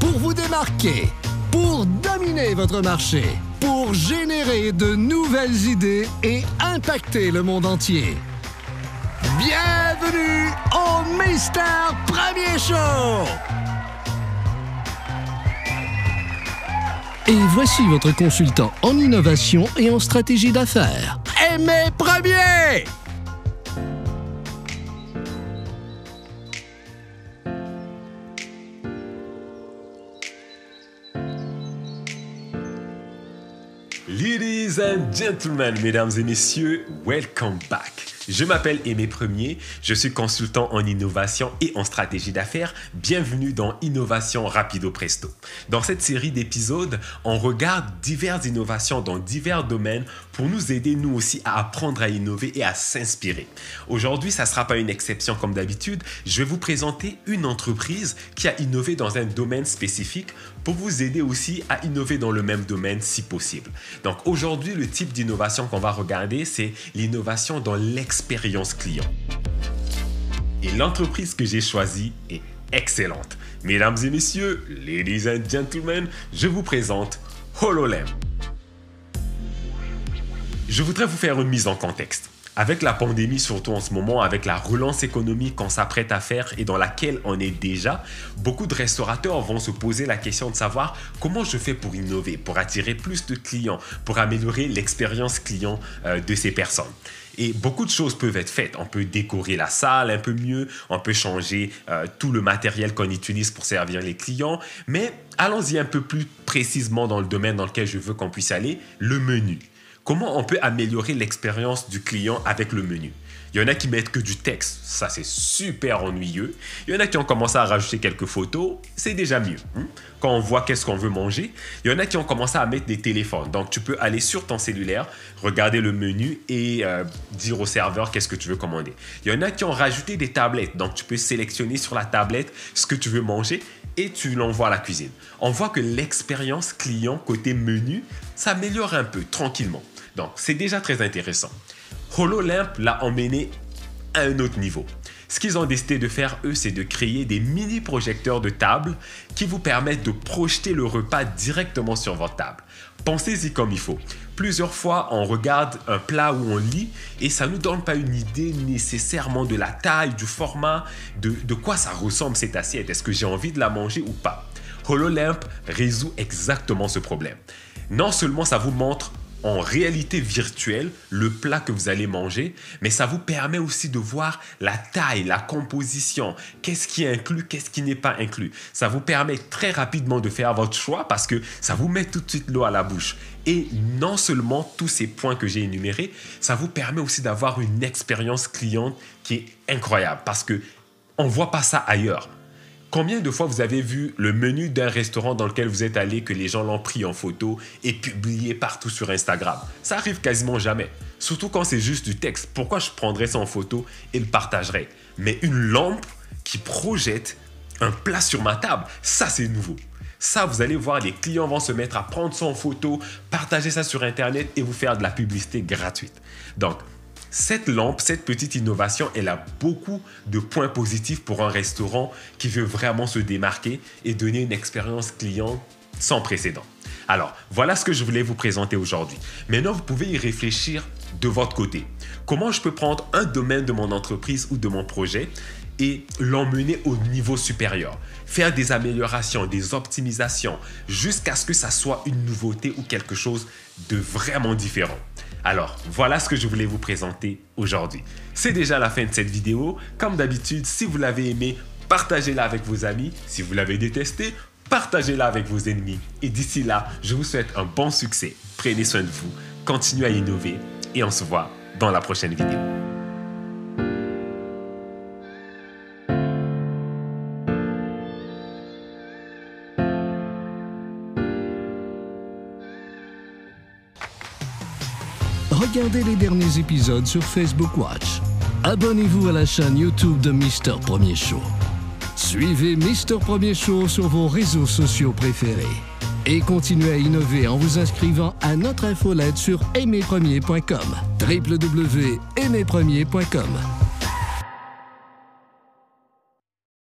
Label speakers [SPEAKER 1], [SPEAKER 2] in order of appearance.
[SPEAKER 1] pour vous démarquer, pour dominer votre marché, pour générer de nouvelles idées et impacter le monde entier. Bienvenue au Mister Premier Show! Et voici votre consultant en innovation et en stratégie d'affaires. Aimé Premier!
[SPEAKER 2] Ladies and gentlemen, mesdames et messieurs, welcome back. Je m'appelle Aimé Premier, je suis consultant en innovation et en stratégie d'affaires. Bienvenue dans Innovation Rapido Presto. Dans cette série d'épisodes, on regarde diverses innovations dans divers domaines pour nous aider nous aussi à apprendre à innover et à s'inspirer. Aujourd'hui, ça ne sera pas une exception comme d'habitude. Je vais vous présenter une entreprise qui a innové dans un domaine spécifique pour vous aider aussi à innover dans le même domaine si possible. Donc aujourd'hui, le type d'innovation qu'on va regarder, c'est l'innovation dans l'expérience client. Et l'entreprise que j'ai choisie est excellente. Mesdames et messieurs, ladies and gentlemen, je vous présente HoloLens. Je voudrais vous faire une mise en contexte. Avec la pandémie, surtout en ce moment, avec la relance économique qu'on s'apprête à faire et dans laquelle on est déjà, beaucoup de restaurateurs vont se poser la question de savoir comment je fais pour innover, pour attirer plus de clients, pour améliorer l'expérience client euh, de ces personnes. Et beaucoup de choses peuvent être faites. On peut décorer la salle un peu mieux, on peut changer euh, tout le matériel qu'on utilise pour servir les clients, mais allons-y un peu plus précisément dans le domaine dans lequel je veux qu'on puisse aller, le menu. Comment on peut améliorer l'expérience du client avec le menu? Il y en a qui mettent que du texte, ça c'est super ennuyeux. Il y en a qui ont commencé à rajouter quelques photos, c'est déjà mieux. Hein? Quand on voit qu'est-ce qu'on veut manger, il y en a qui ont commencé à mettre des téléphones. Donc tu peux aller sur ton cellulaire, regarder le menu et euh, dire au serveur qu'est-ce que tu veux commander. Il y en a qui ont rajouté des tablettes. Donc tu peux sélectionner sur la tablette ce que tu veux manger et tu l'envoies à la cuisine. On voit que l'expérience client côté menu s'améliore un peu tranquillement. Donc, c'est déjà très intéressant. HoloLamp l'a emmené à un autre niveau. Ce qu'ils ont décidé de faire, eux, c'est de créer des mini projecteurs de table qui vous permettent de projeter le repas directement sur votre table. Pensez-y comme il faut. Plusieurs fois, on regarde un plat où on lit et ça ne nous donne pas une idée nécessairement de la taille, du format, de, de quoi ça ressemble cette assiette. Est-ce que j'ai envie de la manger ou pas? HoloLamp résout exactement ce problème. Non seulement ça vous montre en réalité virtuelle le plat que vous allez manger, mais ça vous permet aussi de voir la taille, la composition, qu'est-ce qui est inclus, qu'est-ce qui n'est pas inclus. Ça vous permet très rapidement de faire votre choix parce que ça vous met tout de suite l'eau à la bouche. Et non seulement tous ces points que j'ai énumérés, ça vous permet aussi d'avoir une expérience client qui est incroyable parce que on voit pas ça ailleurs. Combien de fois vous avez vu le menu d'un restaurant dans lequel vous êtes allé, que les gens l'ont pris en photo et publié partout sur Instagram? Ça arrive quasiment jamais. Surtout quand c'est juste du texte. Pourquoi je prendrais ça en photo et le partagerais? Mais une lampe qui projette un plat sur ma table, ça c'est nouveau. Ça, vous allez voir, les clients vont se mettre à prendre ça en photo, partager ça sur Internet et vous faire de la publicité gratuite. Donc, cette lampe, cette petite innovation, elle a beaucoup de points positifs pour un restaurant qui veut vraiment se démarquer et donner une expérience client sans précédent. Alors, voilà ce que je voulais vous présenter aujourd'hui. Maintenant, vous pouvez y réfléchir de votre côté. Comment je peux prendre un domaine de mon entreprise ou de mon projet et l'emmener au niveau supérieur. Faire des améliorations, des optimisations, jusqu'à ce que ça soit une nouveauté ou quelque chose de vraiment différent. Alors, voilà ce que je voulais vous présenter aujourd'hui. C'est déjà la fin de cette vidéo. Comme d'habitude, si vous l'avez aimé, partagez-la avec vos amis. Si vous l'avez détesté, partagez-la avec vos ennemis. Et d'ici là, je vous souhaite un bon succès. Prenez soin de vous, continuez à innover et on se voit dans la prochaine vidéo.
[SPEAKER 1] Regardez les derniers épisodes sur Facebook Watch. Abonnez-vous à la chaîne YouTube de Mister Premier Show. Suivez Mister Premier Show sur vos réseaux sociaux préférés. Et continuez à innover en vous inscrivant à notre infolette sur aimerpremier.com. www.aimerpremier.com